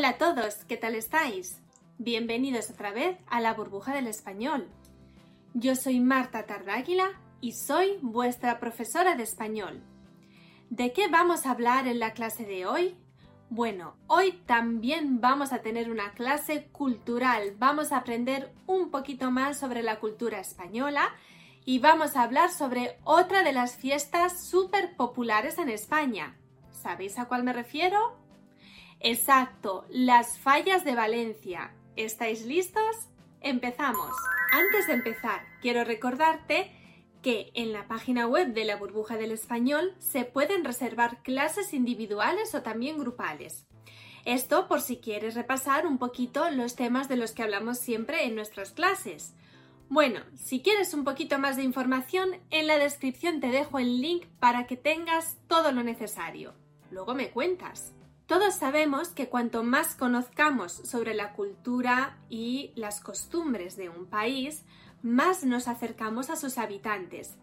Hola a todos, ¿qué tal estáis? Bienvenidos otra vez a la burbuja del español. Yo soy Marta Tardáguila y soy vuestra profesora de español. ¿De qué vamos a hablar en la clase de hoy? Bueno, hoy también vamos a tener una clase cultural. Vamos a aprender un poquito más sobre la cultura española y vamos a hablar sobre otra de las fiestas súper populares en España. ¿Sabéis a cuál me refiero? Exacto, las fallas de Valencia. ¿Estáis listos? Empezamos. Antes de empezar, quiero recordarte que en la página web de la burbuja del español se pueden reservar clases individuales o también grupales. Esto por si quieres repasar un poquito los temas de los que hablamos siempre en nuestras clases. Bueno, si quieres un poquito más de información, en la descripción te dejo el link para que tengas todo lo necesario. Luego me cuentas. Todos sabemos que cuanto más conozcamos sobre la cultura y las costumbres de un país, más nos acercamos a sus habitantes.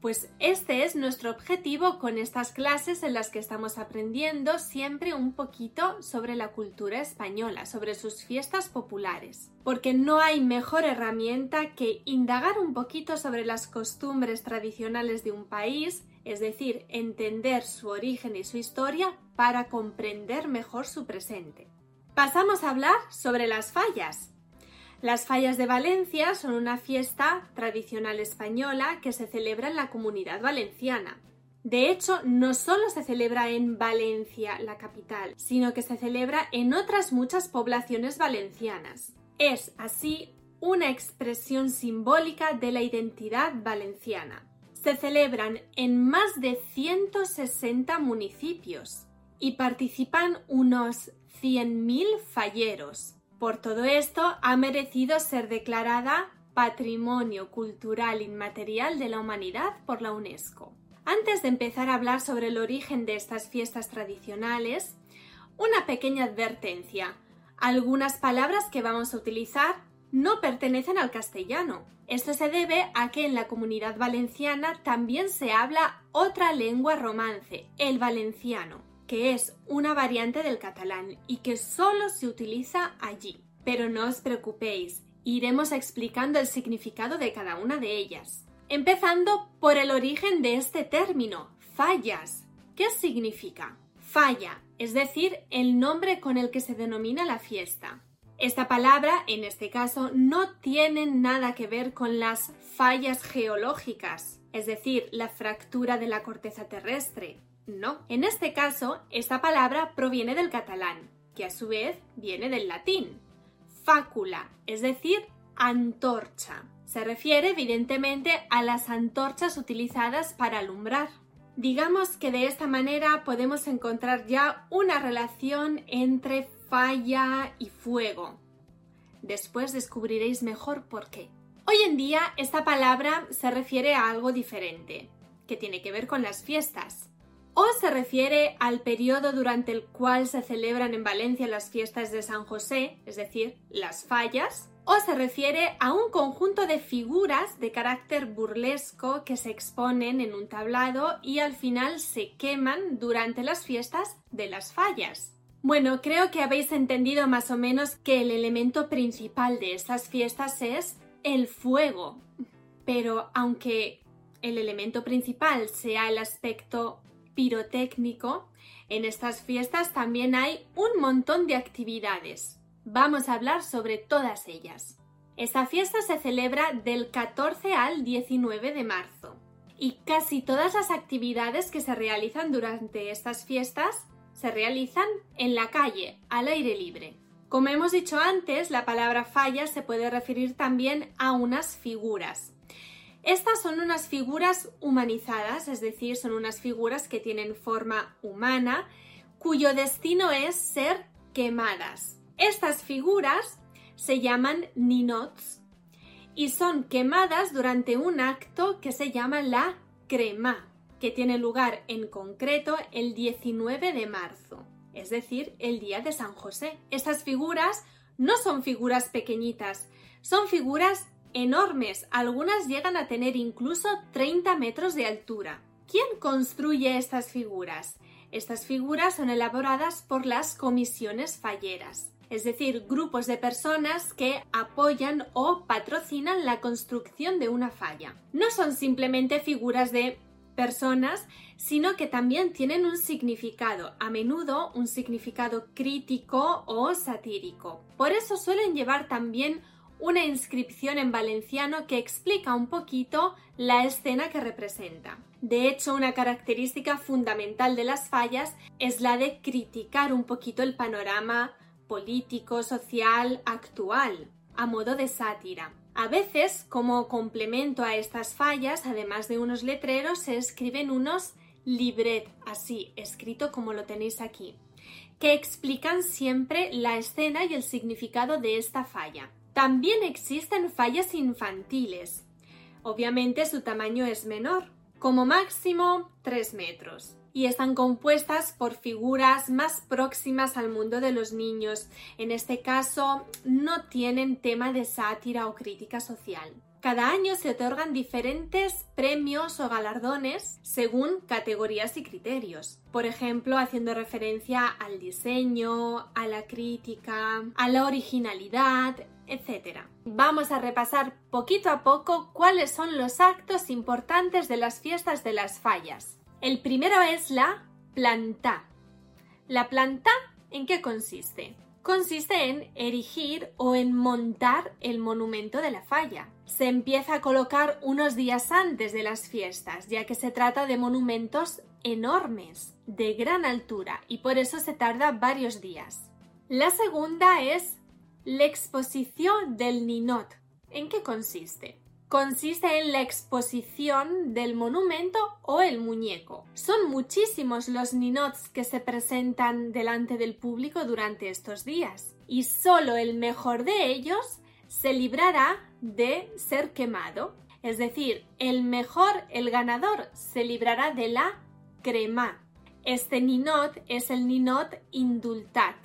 Pues este es nuestro objetivo con estas clases en las que estamos aprendiendo siempre un poquito sobre la cultura española, sobre sus fiestas populares. Porque no hay mejor herramienta que indagar un poquito sobre las costumbres tradicionales de un país es decir, entender su origen y su historia para comprender mejor su presente. Pasamos a hablar sobre las fallas. Las fallas de Valencia son una fiesta tradicional española que se celebra en la comunidad valenciana. De hecho, no solo se celebra en Valencia, la capital, sino que se celebra en otras muchas poblaciones valencianas. Es así una expresión simbólica de la identidad valenciana se celebran en más de 160 municipios y participan unos 100.000 falleros. Por todo esto ha merecido ser declarada Patrimonio Cultural Inmaterial de la Humanidad por la UNESCO. Antes de empezar a hablar sobre el origen de estas fiestas tradicionales, una pequeña advertencia. Algunas palabras que vamos a utilizar no pertenecen al castellano. Esto se debe a que en la comunidad valenciana también se habla otra lengua romance, el valenciano, que es una variante del catalán y que solo se utiliza allí. Pero no os preocupéis, iremos explicando el significado de cada una de ellas. Empezando por el origen de este término, fallas. ¿Qué significa? Falla, es decir, el nombre con el que se denomina la fiesta. Esta palabra, en este caso, no tiene nada que ver con las fallas geológicas, es decir, la fractura de la corteza terrestre. No. En este caso, esta palabra proviene del catalán, que a su vez viene del latín. Fácula, es decir, antorcha. Se refiere evidentemente a las antorchas utilizadas para alumbrar. Digamos que de esta manera podemos encontrar ya una relación entre falla y fuego. Después descubriréis mejor por qué. Hoy en día esta palabra se refiere a algo diferente, que tiene que ver con las fiestas. O se refiere al periodo durante el cual se celebran en Valencia las fiestas de San José, es decir, las fallas, o se refiere a un conjunto de figuras de carácter burlesco que se exponen en un tablado y al final se queman durante las fiestas de las fallas. Bueno, creo que habéis entendido más o menos que el elemento principal de estas fiestas es el fuego. Pero aunque el elemento principal sea el aspecto pirotécnico, en estas fiestas también hay un montón de actividades. Vamos a hablar sobre todas ellas. Esta fiesta se celebra del 14 al 19 de marzo y casi todas las actividades que se realizan durante estas fiestas se realizan en la calle, al aire libre. Como hemos dicho antes, la palabra falla se puede referir también a unas figuras. Estas son unas figuras humanizadas, es decir, son unas figuras que tienen forma humana, cuyo destino es ser quemadas. Estas figuras se llaman ninots y son quemadas durante un acto que se llama la crema que tiene lugar en concreto el 19 de marzo, es decir, el día de San José. Estas figuras no son figuras pequeñitas, son figuras enormes, algunas llegan a tener incluso 30 metros de altura. ¿Quién construye estas figuras? Estas figuras son elaboradas por las comisiones falleras, es decir, grupos de personas que apoyan o patrocinan la construcción de una falla. No son simplemente figuras de personas, sino que también tienen un significado, a menudo un significado crítico o satírico. Por eso suelen llevar también una inscripción en valenciano que explica un poquito la escena que representa. De hecho, una característica fundamental de las fallas es la de criticar un poquito el panorama político, social, actual, a modo de sátira. A veces, como complemento a estas fallas, además de unos letreros, se escriben unos libret, así, escrito como lo tenéis aquí, que explican siempre la escena y el significado de esta falla. También existen fallas infantiles. Obviamente su tamaño es menor, como máximo 3 metros y están compuestas por figuras más próximas al mundo de los niños. En este caso, no tienen tema de sátira o crítica social. Cada año se otorgan diferentes premios o galardones según categorías y criterios. Por ejemplo, haciendo referencia al diseño, a la crítica, a la originalidad, etc. Vamos a repasar poquito a poco cuáles son los actos importantes de las fiestas de las fallas. El primero es la planta. ¿La planta en qué consiste? Consiste en erigir o en montar el monumento de la falla. Se empieza a colocar unos días antes de las fiestas, ya que se trata de monumentos enormes, de gran altura, y por eso se tarda varios días. La segunda es la exposición del ninot. ¿En qué consiste? Consiste en la exposición del monumento o el muñeco. Son muchísimos los ninots que se presentan delante del público durante estos días y solo el mejor de ellos se librará de ser quemado. Es decir, el mejor, el ganador, se librará de la crema. Este ninot es el ninot indultat,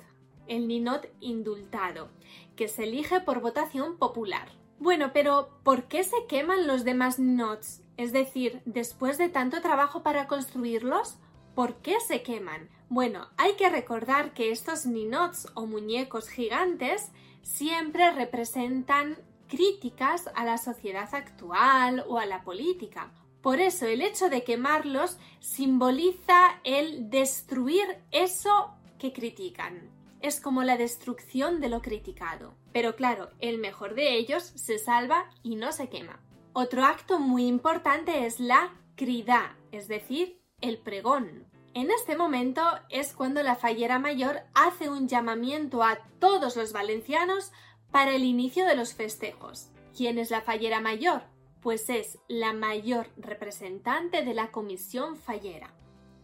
el ninot indultado, que se elige por votación popular. Bueno, pero ¿por qué se queman los demás nots? Es decir, después de tanto trabajo para construirlos, ¿por qué se queman? Bueno, hay que recordar que estos ninots o muñecos gigantes siempre representan críticas a la sociedad actual o a la política. Por eso el hecho de quemarlos simboliza el destruir eso que critican es como la destrucción de lo criticado. Pero claro, el mejor de ellos se salva y no se quema. Otro acto muy importante es la crida, es decir, el pregón. En este momento es cuando la fallera mayor hace un llamamiento a todos los valencianos para el inicio de los festejos. ¿Quién es la fallera mayor? Pues es la mayor representante de la comisión fallera.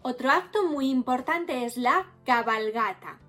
Otro acto muy importante es la cabalgata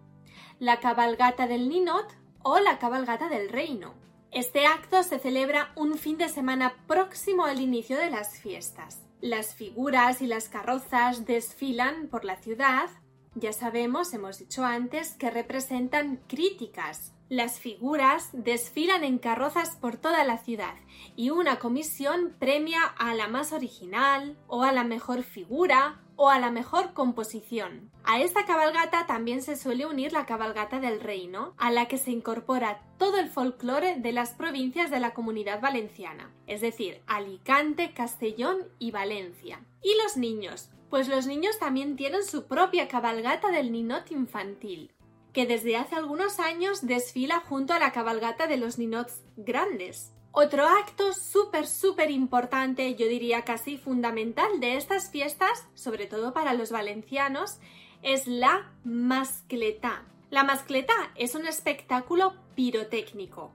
la cabalgata del Ninot o la cabalgata del Reino. Este acto se celebra un fin de semana próximo al inicio de las fiestas. Las figuras y las carrozas desfilan por la ciudad. Ya sabemos, hemos dicho antes, que representan críticas. Las figuras desfilan en carrozas por toda la ciudad y una comisión premia a la más original o a la mejor figura o a la mejor composición. A esta cabalgata también se suele unir la cabalgata del reino, a la que se incorpora todo el folclore de las provincias de la comunidad valenciana, es decir, Alicante, Castellón y Valencia. ¿Y los niños? Pues los niños también tienen su propia cabalgata del ninot infantil, que desde hace algunos años desfila junto a la cabalgata de los ninots grandes. Otro acto súper, súper importante, yo diría casi fundamental de estas fiestas, sobre todo para los valencianos, es la mascleta. La mascleta es un espectáculo pirotécnico.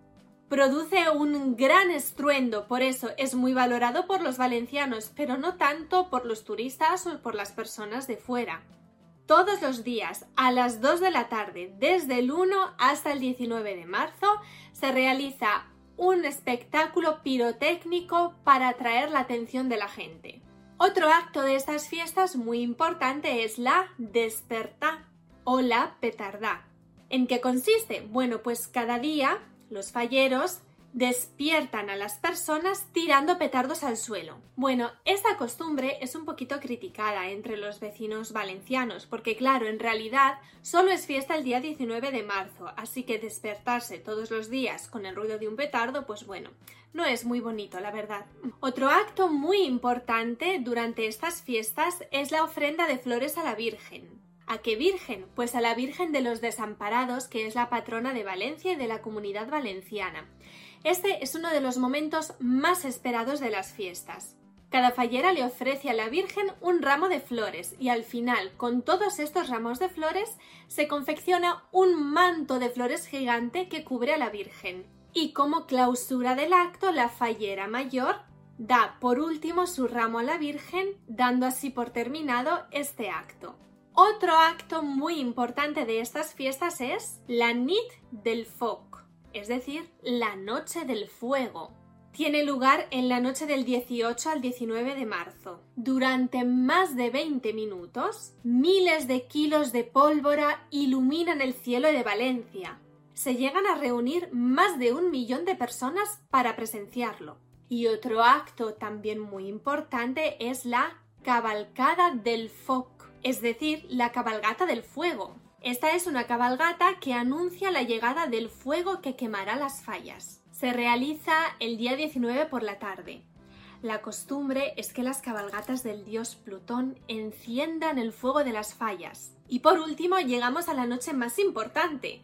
Produce un gran estruendo, por eso es muy valorado por los valencianos, pero no tanto por los turistas o por las personas de fuera. Todos los días a las 2 de la tarde, desde el 1 hasta el 19 de marzo, se realiza un espectáculo pirotécnico para atraer la atención de la gente. Otro acto de estas fiestas muy importante es la despertá o la petardá. ¿En qué consiste? Bueno, pues cada día los falleros despiertan a las personas tirando petardos al suelo. Bueno, esta costumbre es un poquito criticada entre los vecinos valencianos, porque claro, en realidad solo es fiesta el día 19 de marzo, así que despertarse todos los días con el ruido de un petardo, pues bueno, no es muy bonito, la verdad. Otro acto muy importante durante estas fiestas es la ofrenda de flores a la Virgen. ¿A qué Virgen? Pues a la Virgen de los Desamparados, que es la patrona de Valencia y de la comunidad valenciana. Este es uno de los momentos más esperados de las fiestas. Cada fallera le ofrece a la Virgen un ramo de flores y al final, con todos estos ramos de flores, se confecciona un manto de flores gigante que cubre a la Virgen. Y como clausura del acto, la fallera mayor da por último su ramo a la Virgen, dando así por terminado este acto. Otro acto muy importante de estas fiestas es la Nit del Foc es decir, la Noche del Fuego. Tiene lugar en la noche del 18 al 19 de marzo. Durante más de 20 minutos, miles de kilos de pólvora iluminan el cielo de Valencia. Se llegan a reunir más de un millón de personas para presenciarlo. Y otro acto también muy importante es la cabalcada del foc, es decir, la cabalgata del fuego. Esta es una cabalgata que anuncia la llegada del fuego que quemará las fallas. Se realiza el día 19 por la tarde. La costumbre es que las cabalgatas del dios Plutón enciendan el fuego de las fallas. Y por último llegamos a la noche más importante,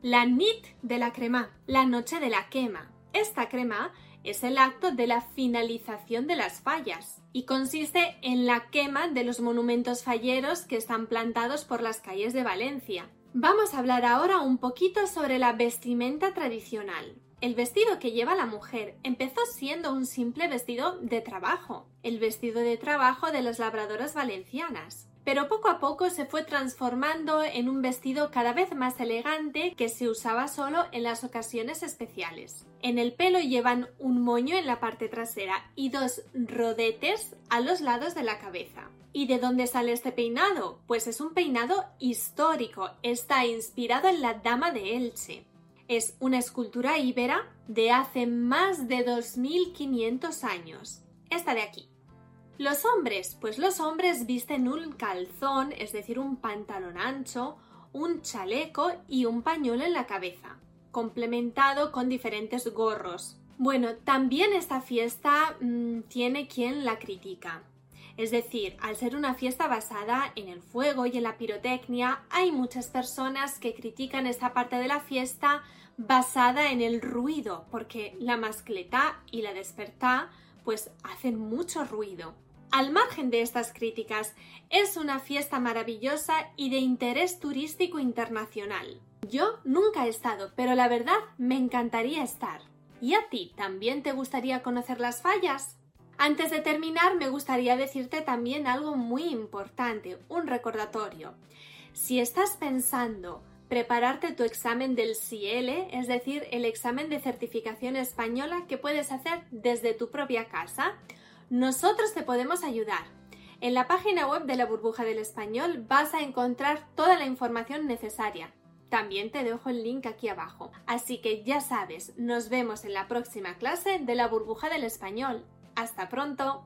la Nit de la Crema, la noche de la quema. Esta crema es el acto de la finalización de las fallas y consiste en la quema de los monumentos falleros que están plantados por las calles de Valencia. Vamos a hablar ahora un poquito sobre la vestimenta tradicional. El vestido que lleva la mujer empezó siendo un simple vestido de trabajo, el vestido de trabajo de las labradoras valencianas pero poco a poco se fue transformando en un vestido cada vez más elegante que se usaba solo en las ocasiones especiales. En el pelo llevan un moño en la parte trasera y dos rodetes a los lados de la cabeza. ¿Y de dónde sale este peinado? Pues es un peinado histórico, está inspirado en la Dama de Elche. Es una escultura íbera de hace más de 2500 años. Esta de aquí. Los hombres, pues los hombres visten un calzón, es decir, un pantalón ancho, un chaleco y un pañuelo en la cabeza, complementado con diferentes gorros. Bueno, también esta fiesta mm, tiene quien la critica. Es decir, al ser una fiesta basada en el fuego y en la pirotecnia, hay muchas personas que critican esta parte de la fiesta basada en el ruido, porque la mascletá y la despertá pues hacen mucho ruido. Al margen de estas críticas, es una fiesta maravillosa y de interés turístico internacional. Yo nunca he estado, pero la verdad me encantaría estar. ¿Y a ti también te gustaría conocer las fallas? Antes de terminar, me gustaría decirte también algo muy importante, un recordatorio. Si estás pensando prepararte tu examen del CIELE, es decir, el examen de certificación española que puedes hacer desde tu propia casa, nosotros te podemos ayudar. En la página web de la burbuja del español vas a encontrar toda la información necesaria. También te dejo el link aquí abajo. Así que ya sabes, nos vemos en la próxima clase de la burbuja del español. Hasta pronto.